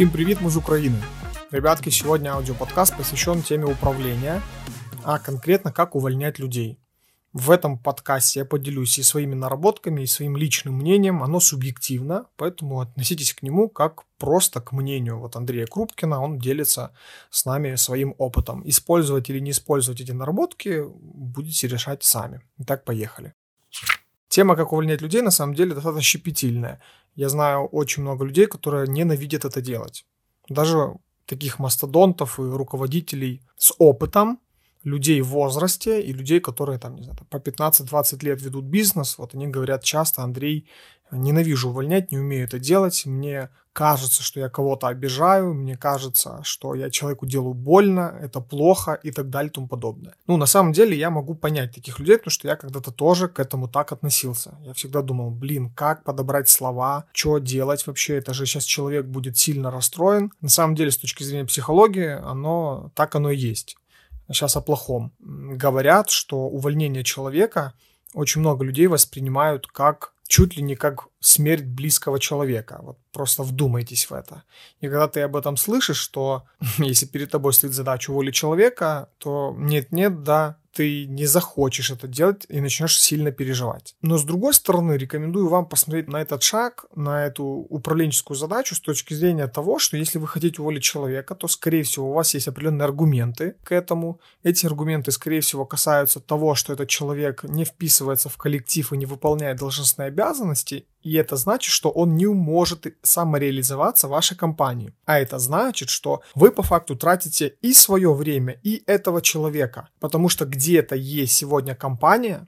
Всем привет, мы из Украины. Ребятки, сегодня аудиоподкаст посвящен теме управления, а конкретно как увольнять людей. В этом подкасте я поделюсь и своими наработками, и своим личным мнением. Оно субъективно, поэтому относитесь к нему как просто к мнению. Вот Андрея Крупкина, он делится с нами своим опытом. Использовать или не использовать эти наработки будете решать сами. Итак, поехали. Тема, как увольнять людей, на самом деле достаточно щепетильная. Я знаю очень много людей, которые ненавидят это делать. Даже таких мастодонтов и руководителей с опытом, людей в возрасте и людей, которые там, не знаю, по 15-20 лет ведут бизнес. Вот они говорят часто, Андрей, ненавижу увольнять, не умею это делать, мне кажется, что я кого-то обижаю, мне кажется, что я человеку делаю больно, это плохо и так далее и тому подобное. Ну, на самом деле, я могу понять таких людей, потому что я когда-то тоже к этому так относился. Я всегда думал, блин, как подобрать слова, что делать вообще, это же сейчас человек будет сильно расстроен. На самом деле, с точки зрения психологии, оно так оно и есть. Сейчас о плохом. Говорят, что увольнение человека очень много людей воспринимают как чуть ли не как смерть близкого человека. Вот просто вдумайтесь в это. И когда ты об этом слышишь, что если перед тобой стоит задача уволить человека, то нет-нет, да, ты не захочешь это делать и начнешь сильно переживать. Но с другой стороны, рекомендую вам посмотреть на этот шаг, на эту управленческую задачу с точки зрения того, что если вы хотите уволить человека, то, скорее всего, у вас есть определенные аргументы к этому. Эти аргументы, скорее всего, касаются того, что этот человек не вписывается в коллектив и не выполняет должностные обязанности, и это значит, что он не может самореализоваться в вашей компании. А это значит, что вы по факту тратите и свое время, и этого человека. Потому что где-то есть сегодня компания,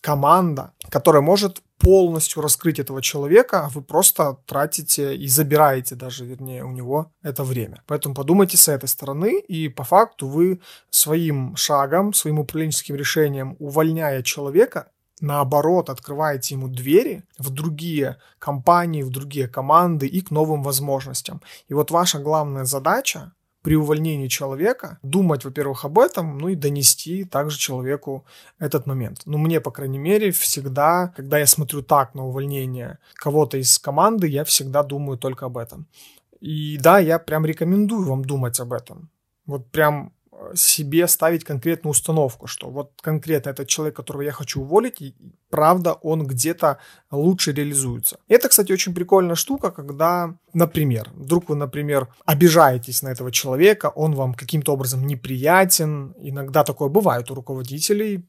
команда, которая может полностью раскрыть этого человека, а вы просто тратите и забираете даже, вернее, у него это время. Поэтому подумайте с этой стороны, и по факту вы своим шагом, своим управленческим решением, увольняя человека, наоборот, открываете ему двери в другие компании, в другие команды и к новым возможностям. И вот ваша главная задача при увольнении человека думать, во-первых, об этом, ну и донести также человеку этот момент. Ну, мне, по крайней мере, всегда, когда я смотрю так на увольнение кого-то из команды, я всегда думаю только об этом. И да, я прям рекомендую вам думать об этом. Вот прям себе ставить конкретную установку, что вот конкретно этот человек, которого я хочу уволить, правда, он где-то лучше реализуется. Это, кстати, очень прикольная штука, когда, например, вдруг вы, например, обижаетесь на этого человека, он вам каким-то образом неприятен, иногда такое бывает у руководителей,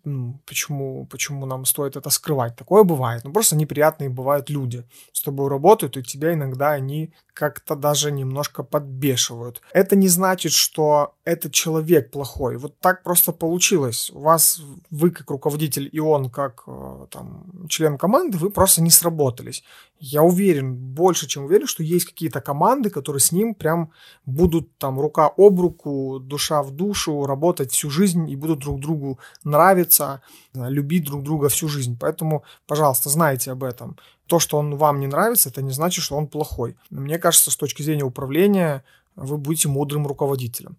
почему, почему нам стоит это скрывать, такое бывает, ну просто неприятные бывают люди, с тобой работают, и тебя иногда они как-то даже немножко подбешивают. Это не значит, что этот человек плохой. Вот так просто получилось. У вас, вы как руководитель и он как э, там, член команды, вы просто не сработались. Я уверен, больше чем уверен, что есть какие-то команды, которые с ним прям будут там рука об руку, душа в душу, работать всю жизнь и будут друг другу нравиться, любить друг друга всю жизнь. Поэтому, пожалуйста, знайте об этом. То, что он вам не нравится, это не значит, что он плохой. Мне кажется, с точки зрения управления вы будете мудрым руководителем.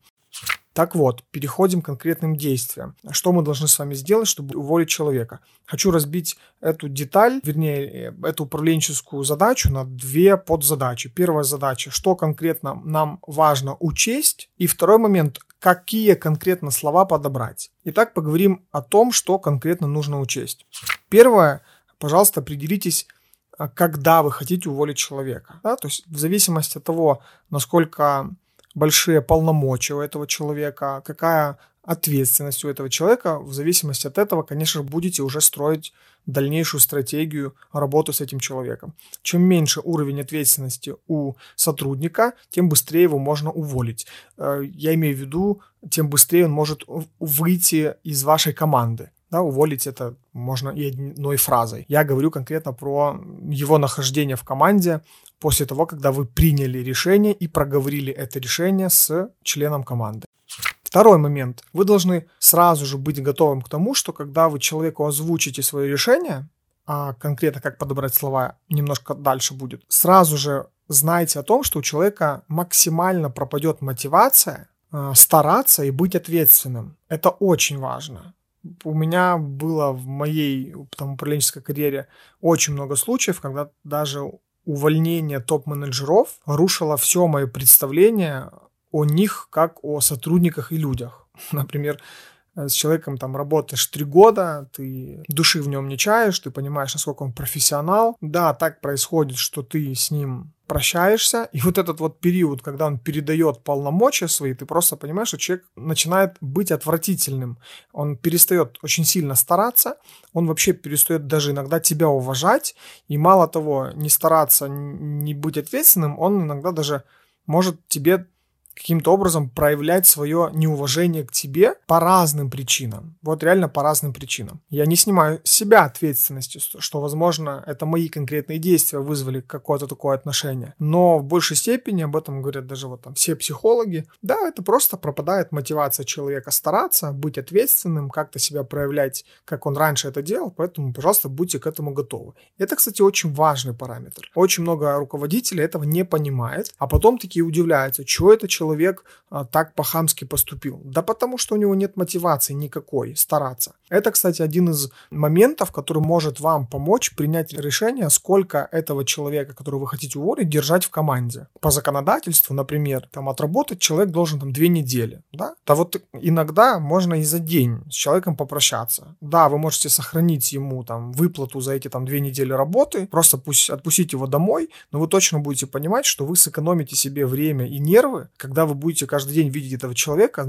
Так вот, переходим к конкретным действиям. Что мы должны с вами сделать, чтобы уволить человека? Хочу разбить эту деталь, вернее, э, эту управленческую задачу на две подзадачи. Первая задача, что конкретно нам важно учесть, и второй момент, какие конкретно слова подобрать. Итак, поговорим о том, что конкретно нужно учесть. Первое, пожалуйста, определитесь, а, когда вы хотите уволить человека. Да? То есть в зависимости от того, насколько большие полномочия у этого человека, какая ответственность у этого человека, в зависимости от этого, конечно же, будете уже строить дальнейшую стратегию работы с этим человеком. Чем меньше уровень ответственности у сотрудника, тем быстрее его можно уволить. Э, я имею в виду, тем быстрее он может выйти из вашей команды. Да, уволить это можно и одной фразой. Я говорю конкретно про его нахождение в команде после того, когда вы приняли решение и проговорили это решение с членом команды. Второй момент. Вы должны сразу же быть готовым к тому, что когда вы человеку озвучите свое решение, а конкретно как подобрать слова немножко дальше будет, сразу же знайте о том, что у человека максимально пропадет мотивация э, стараться и быть ответственным. Это очень важно у меня было в моей там, управленческой карьере очень много случаев, когда даже увольнение топ-менеджеров рушило все мое представление о них как о сотрудниках и людях. Например, с человеком там работаешь три года, ты души в нем не чаешь, ты понимаешь, насколько он профессионал. Да, так происходит, что ты с ним прощаешься, и вот этот вот период, когда он передает полномочия свои, ты просто понимаешь, что человек начинает быть отвратительным. Он перестает очень сильно стараться, он вообще перестает даже иногда тебя уважать, и мало того, не стараться, не быть ответственным, он иногда даже может тебе каким-то образом проявлять свое неуважение к тебе по разным причинам. Вот реально по разным причинам. Я не снимаю себя ответственностью, что, возможно, это мои конкретные действия вызвали какое-то такое отношение. Но в большей степени, об этом говорят даже вот там все психологи, да, это просто пропадает мотивация человека стараться, быть ответственным, как-то себя проявлять, как он раньше это делал, поэтому, пожалуйста, будьте к этому готовы. Это, кстати, очень важный параметр. Очень много руководителей этого не понимает, а потом такие удивляются, что это человек человек а, так по-хамски поступил? Да потому что у него нет мотивации никакой стараться. Это, кстати, один из моментов, который может вам помочь принять решение, сколько этого человека, которого вы хотите уволить, держать в команде. По законодательству, например, там отработать человек должен там две недели, да? Да вот иногда можно и за день с человеком попрощаться. Да, вы можете сохранить ему там выплату за эти там две недели работы, просто пусть отпустить его домой, но вы точно будете понимать, что вы сэкономите себе время и нервы, когда вы будете каждый день видеть этого человека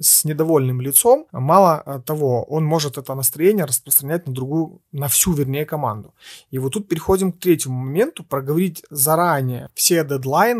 с недовольным лицом. Мало того, он может это настроение распространять на другую, на всю, вернее, команду. И вот тут переходим к третьему моменту, проговорить заранее все дедлайны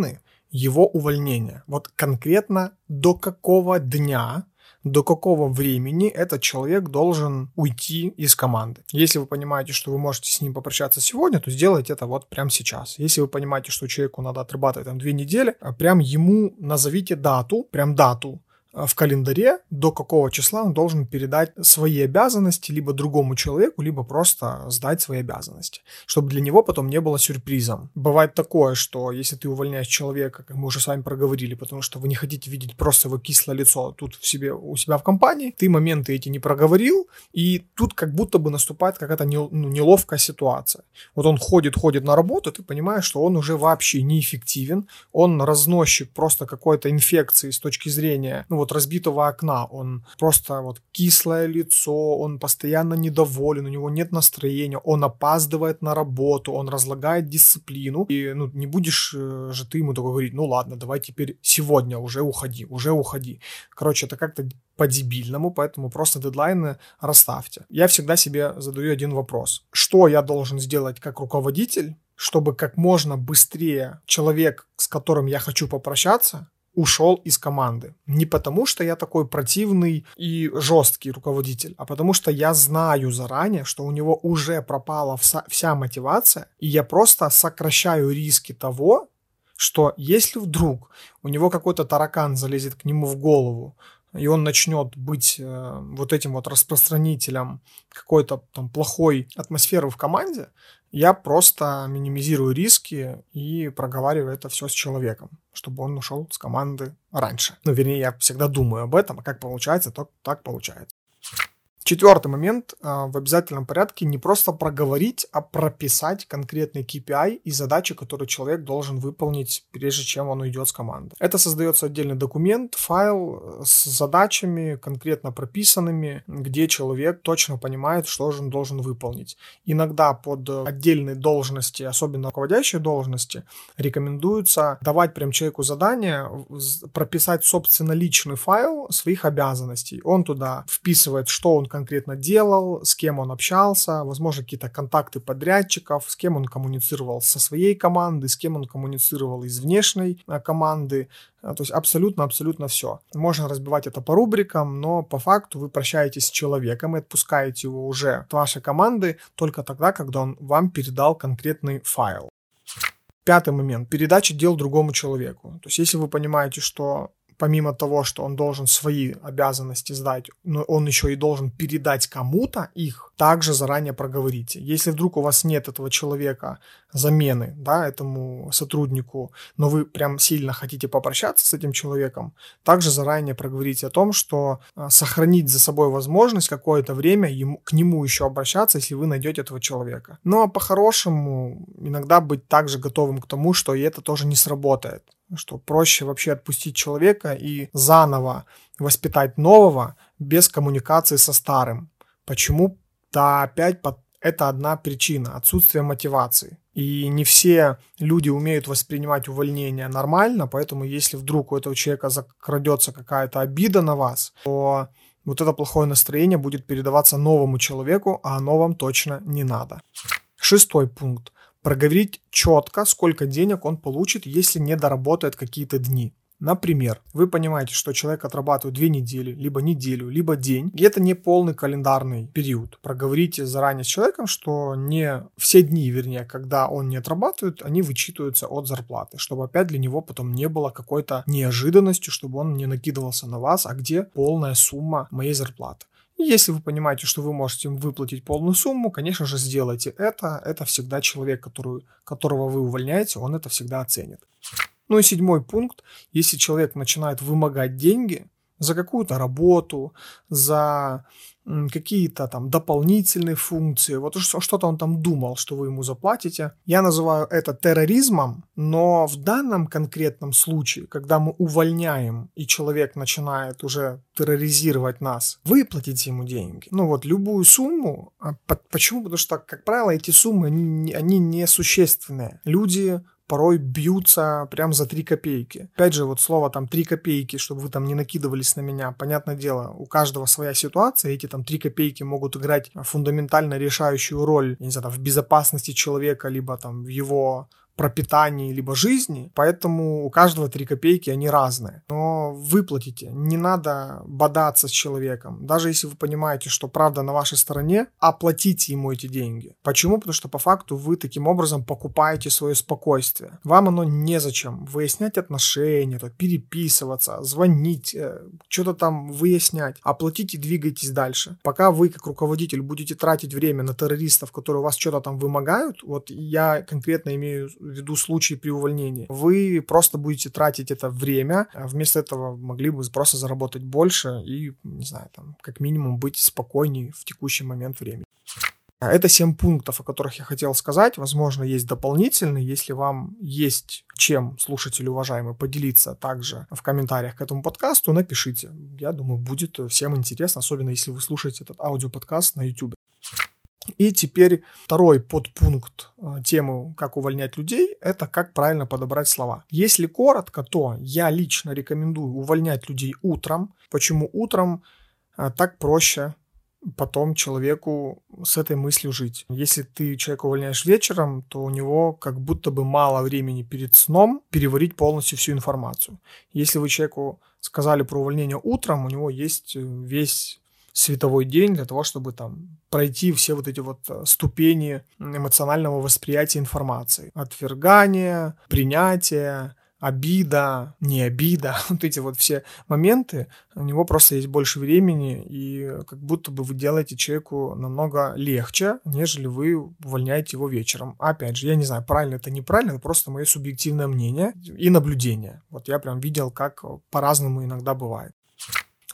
его увольнения. Вот конкретно до какого дня до какого времени этот человек должен уйти из команды. Если вы понимаете, что вы можете с ним попрощаться сегодня, то сделайте это вот прямо сейчас. Если вы понимаете, что человеку надо отрабатывать там две недели, прям ему назовите дату, прям дату, в календаре, до какого числа он должен передать свои обязанности либо другому человеку, либо просто сдать свои обязанности, чтобы для него потом не было сюрпризом. Бывает такое, что если ты увольняешь человека, как мы уже с вами проговорили, потому что вы не хотите видеть просто его кислое лицо тут в себе, у себя в компании, ты моменты эти не проговорил, и тут как будто бы наступает какая-то ну, неловкая ситуация. Вот он ходит, ходит на работу, ты понимаешь, что он уже вообще неэффективен, он разносчик просто какой-то инфекции с точки зрения, ну вот вот разбитого окна. Он просто вот кислое лицо, он постоянно недоволен, у него нет настроения, он опаздывает на работу, он разлагает дисциплину. И ну, не будешь э, же ты ему только говорить, ну ладно, давай теперь сегодня уже уходи, уже уходи. Короче, это как-то по-дебильному, поэтому просто дедлайны расставьте. Я всегда себе задаю один вопрос. Что я должен сделать как руководитель, чтобы как можно быстрее человек, с которым я хочу попрощаться, ушел из команды. Не потому, что я такой противный и жесткий руководитель, а потому что я знаю заранее, что у него уже пропала вся, вся мотивация, и я просто сокращаю риски того, что если вдруг у него какой-то таракан залезет к нему в голову, и он начнет быть э, вот этим вот распространителем какой-то там плохой атмосферы в команде, я просто минимизирую риски и проговариваю это все с человеком, чтобы он ушел с команды раньше. Ну, вернее, я всегда думаю об этом, а как получается, то так получается. Четвертый момент а, в обязательном порядке не просто проговорить, а прописать конкретный KPI и задачи, которые человек должен выполнить, прежде чем он уйдет с команды. Это создается отдельный документ, файл с задачами конкретно прописанными, где человек точно понимает, что же он должен выполнить. Иногда под отдельные должности, особенно руководящие должности, рекомендуется давать прям человеку задание прописать собственно личный файл своих обязанностей. Он туда вписывает, что он конкретно делал, с кем он общался, возможно, какие-то контакты подрядчиков, с кем он коммуницировал со своей команды, с кем он коммуницировал из внешней э, команды. Э, то есть абсолютно-абсолютно все. Можно разбивать это по рубрикам, но по факту вы прощаетесь с человеком и отпускаете его уже от вашей команды только тогда, когда он вам передал конкретный файл. Пятый момент. Передача дел другому человеку. То есть если вы понимаете, что помимо того, что он должен свои обязанности сдать, но он еще и должен передать кому-то их, также заранее проговорите. Если вдруг у вас нет этого человека замены, да, этому сотруднику, но вы прям сильно хотите попрощаться с этим человеком, также заранее проговорите о том, что а, сохранить за собой возможность какое-то время ему, к нему еще обращаться, если вы найдете этого человека. Ну а по-хорошему иногда быть также готовым к тому, что и это тоже не сработает что проще вообще отпустить человека и заново воспитать нового без коммуникации со старым. Почему? Да опять это одна причина – отсутствие мотивации. И не все люди умеют воспринимать увольнение нормально, поэтому если вдруг у этого человека закрадется какая-то обида на вас, то вот это плохое настроение будет передаваться новому человеку, а оно вам точно не надо. Шестой пункт проговорить четко, сколько денег он получит, если не доработает какие-то дни. Например, вы понимаете, что человек отрабатывает две недели, либо неделю, либо день, и это не полный календарный период. Проговорите заранее с человеком, что не все дни, вернее, когда он не отрабатывает, они вычитываются от зарплаты, чтобы опять для него потом не было какой-то неожиданностью, чтобы он не накидывался на вас, а где полная сумма моей зарплаты. Если вы понимаете, что вы можете им выплатить полную сумму, конечно же, сделайте это. Это всегда человек, который, которого вы увольняете, он это всегда оценит. Ну и седьмой пункт. Если человек начинает вымогать деньги за какую-то работу, за какие-то там дополнительные функции, вот что-то он там думал, что вы ему заплатите. Я называю это терроризмом, но в данном конкретном случае, когда мы увольняем и человек начинает уже терроризировать нас, выплатите ему деньги. Ну вот любую сумму. А почему? Потому что, как правило, эти суммы, они, они несущественные. Люди порой бьются прям за 3 копейки. Опять же, вот слово там 3 копейки, чтобы вы там не накидывались на меня. Понятное дело, у каждого своя ситуация, эти там 3 копейки могут играть фундаментально решающую роль, не знаю, там, в безопасности человека, либо там в его пропитании либо жизни, поэтому у каждого три копейки, они разные. Но выплатите, не надо бодаться с человеком. Даже если вы понимаете, что правда на вашей стороне, оплатите ему эти деньги. Почему? Потому что по факту вы таким образом покупаете свое спокойствие. Вам оно незачем выяснять отношения, то переписываться, звонить, э, что-то там выяснять. Оплатите двигайтесь дальше. Пока вы как руководитель будете тратить время на террористов, которые у вас что-то там вымогают, вот я конкретно имею ввиду случаи при увольнении. Вы просто будете тратить это время, а вместо этого могли бы просто заработать больше и, не знаю, там, как минимум быть спокойнее в текущий момент времени. Это 7 пунктов, о которых я хотел сказать. Возможно, есть дополнительные. Если вам есть чем, слушатели уважаемые, поделиться также в комментариях к этому подкасту, напишите. Я думаю, будет всем интересно, особенно если вы слушаете этот аудиоподкаст на YouTube. И теперь второй подпункт э, темы «Как увольнять людей» — это как правильно подобрать слова. Если коротко, то я лично рекомендую увольнять людей утром. Почему утром? Э, так проще потом человеку с этой мыслью жить. Если ты человека увольняешь вечером, то у него как будто бы мало времени перед сном переварить полностью всю информацию. Если вы человеку сказали про увольнение утром, у него есть э, весь световой день для того, чтобы там пройти все вот эти вот э, ступени эмоционального восприятия информации. Отвергание, принятие, обида, не обида, вот эти вот все моменты, у него просто есть больше времени, и как будто бы вы делаете человеку намного легче, нежели вы увольняете его вечером. Опять же, я не знаю, правильно это неправильно, это просто мое субъективное мнение и наблюдение. Вот я прям видел, как по-разному иногда бывает.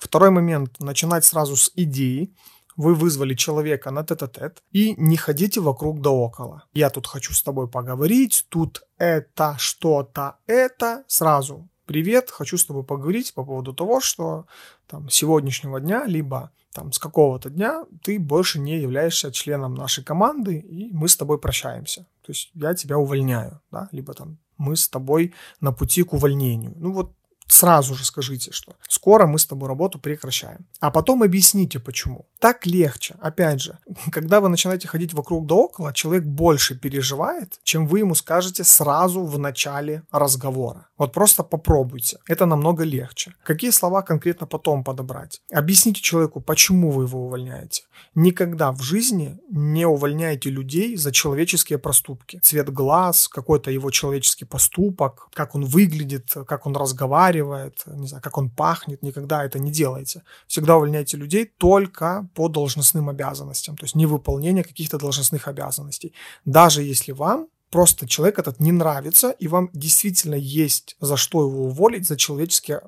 Второй момент. Начинать сразу с идеи. Вы вызвали человека на тет-а-тет и не ходите вокруг да около. Я тут хочу с тобой поговорить, тут это, что-то, это. Сразу привет, хочу с тобой поговорить по поводу того, что там сегодняшнего дня, либо там с какого-то дня ты больше не являешься членом нашей команды, и мы с тобой прощаемся. То есть я тебя увольняю, да, либо там мы с тобой на пути к увольнению. Ну вот сразу же скажите, что скоро мы с тобой работу прекращаем. А потом объясните, почему. Так легче. Опять же, когда вы начинаете ходить вокруг да около, человек больше переживает, чем вы ему скажете сразу в начале разговора. Вот просто попробуйте. Это намного легче. Какие слова конкретно потом подобрать? Объясните человеку, почему вы его увольняете. Никогда в жизни не увольняйте людей за человеческие проступки. Цвет глаз, какой-то его человеческий поступок, как он выглядит, как он разговаривает, разговаривает, не знаю, как он пахнет, никогда это не делайте. Всегда увольняйте людей только по должностным обязанностям, то есть не выполнение каких-то должностных обязанностей. Даже если вам просто человек этот не нравится, и вам действительно есть за что его уволить, за человеческие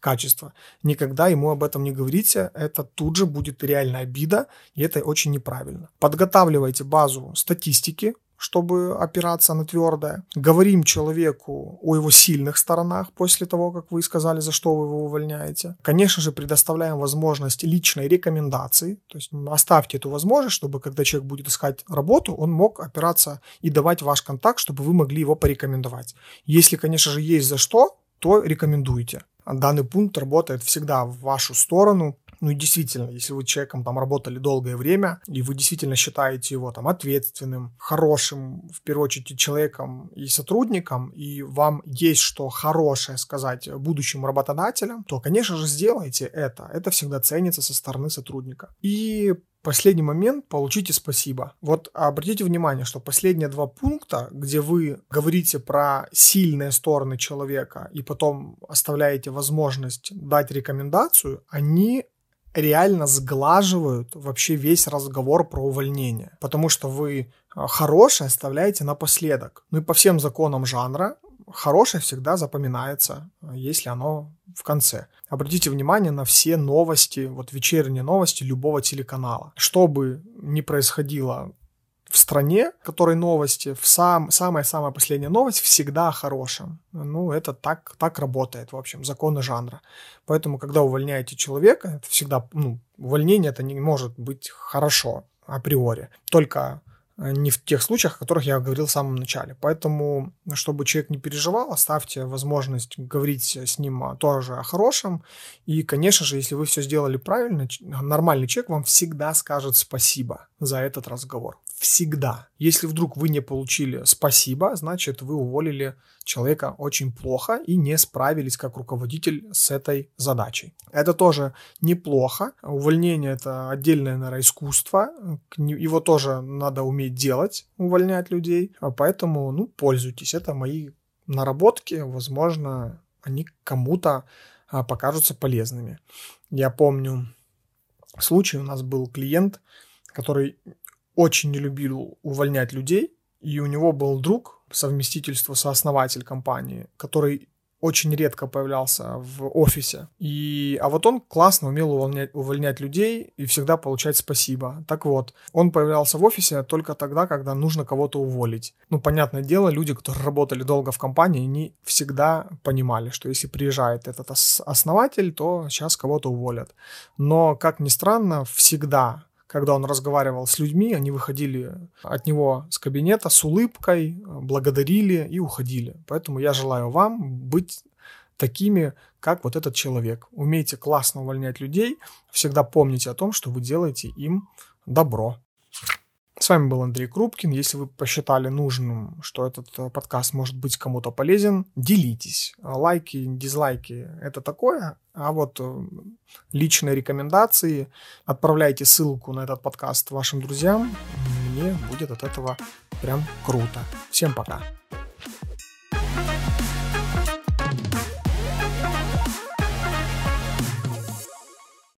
качества. Никогда ему об этом не говорите, это тут же будет реальная обида, и это очень неправильно. Подготавливайте базу статистики, чтобы опираться на твердое. Говорим человеку о его сильных сторонах после того, как вы сказали, за что вы его увольняете. Конечно же, предоставляем возможность личной рекомендации. То есть оставьте эту возможность, чтобы когда человек будет искать работу, он мог опираться и давать ваш контакт, чтобы вы могли его порекомендовать. Если, конечно же, есть за что, то рекомендуйте. Данный пункт работает всегда в вашу сторону, ну и действительно, если вы человеком там работали долгое время, и вы действительно считаете его там ответственным, хорошим, в первую очередь, человеком и сотрудником, и вам есть что хорошее сказать будущим работодателям, то, конечно же, сделайте это. Это всегда ценится со стороны сотрудника. И Последний момент, получите спасибо. Вот обратите внимание, что последние два пункта, где вы говорите про сильные стороны человека и потом оставляете возможность дать рекомендацию, они реально сглаживают вообще весь разговор про увольнение. Потому что вы а, хорошее оставляете напоследок. Ну и по всем законам жанра хорошее всегда запоминается, если оно в конце. Обратите внимание на все новости, вот вечерние новости любого телеканала. Что бы ни происходило в стране, которой новости, в сам, самая-самая последняя новость всегда о хорошем. Ну, это так, так работает, в общем, законы жанра. Поэтому, когда увольняете человека, это всегда, ну, увольнение это не может быть хорошо априори. Только Э, не в тех случаях, о которых я говорил в самом начале. Поэтому, чтобы человек не переживал, оставьте возможность говорить с ним тоже о хорошем. И, конечно же, если вы все сделали правильно, нормальный человек вам всегда скажет спасибо за этот разговор. Всегда. Если вдруг вы не получили спасибо, значит, вы уволили человека очень плохо и не справились как руководитель с этой задачей. Это тоже неплохо. Увольнение – это отдельное, наверное, искусство. Его тоже надо уметь делать, увольнять людей. А поэтому, ну, пользуйтесь. Это мои наработки. Возможно, они кому-то а, покажутся полезными. Я помню случай, у нас был клиент, который очень не любил увольнять людей, и у него был друг, совместительство сооснователь компании, который очень редко появлялся в офисе. И, а вот он классно умел увольнять, увольнять людей и всегда получать спасибо. Так вот, он появлялся в офисе только тогда, когда нужно кого-то уволить. Ну, понятное дело, люди, которые работали долго в компании, не всегда понимали, что если приезжает этот основатель, то сейчас кого-то уволят. Но, как ни странно, всегда когда он разговаривал с людьми, они выходили от него с кабинета с улыбкой, благодарили и уходили. Поэтому я желаю вам быть такими, как вот этот человек. Умейте классно увольнять людей, всегда помните о том, что вы делаете им добро. С вами был Андрей Крупкин. Если вы посчитали нужным, что этот э, подкаст может быть кому-то полезен, делитесь. Лайки, дизлайки – это такое. А вот э, личные рекомендации, отправляйте ссылку на этот подкаст вашим друзьям. Мне будет от этого прям круто. Всем пока.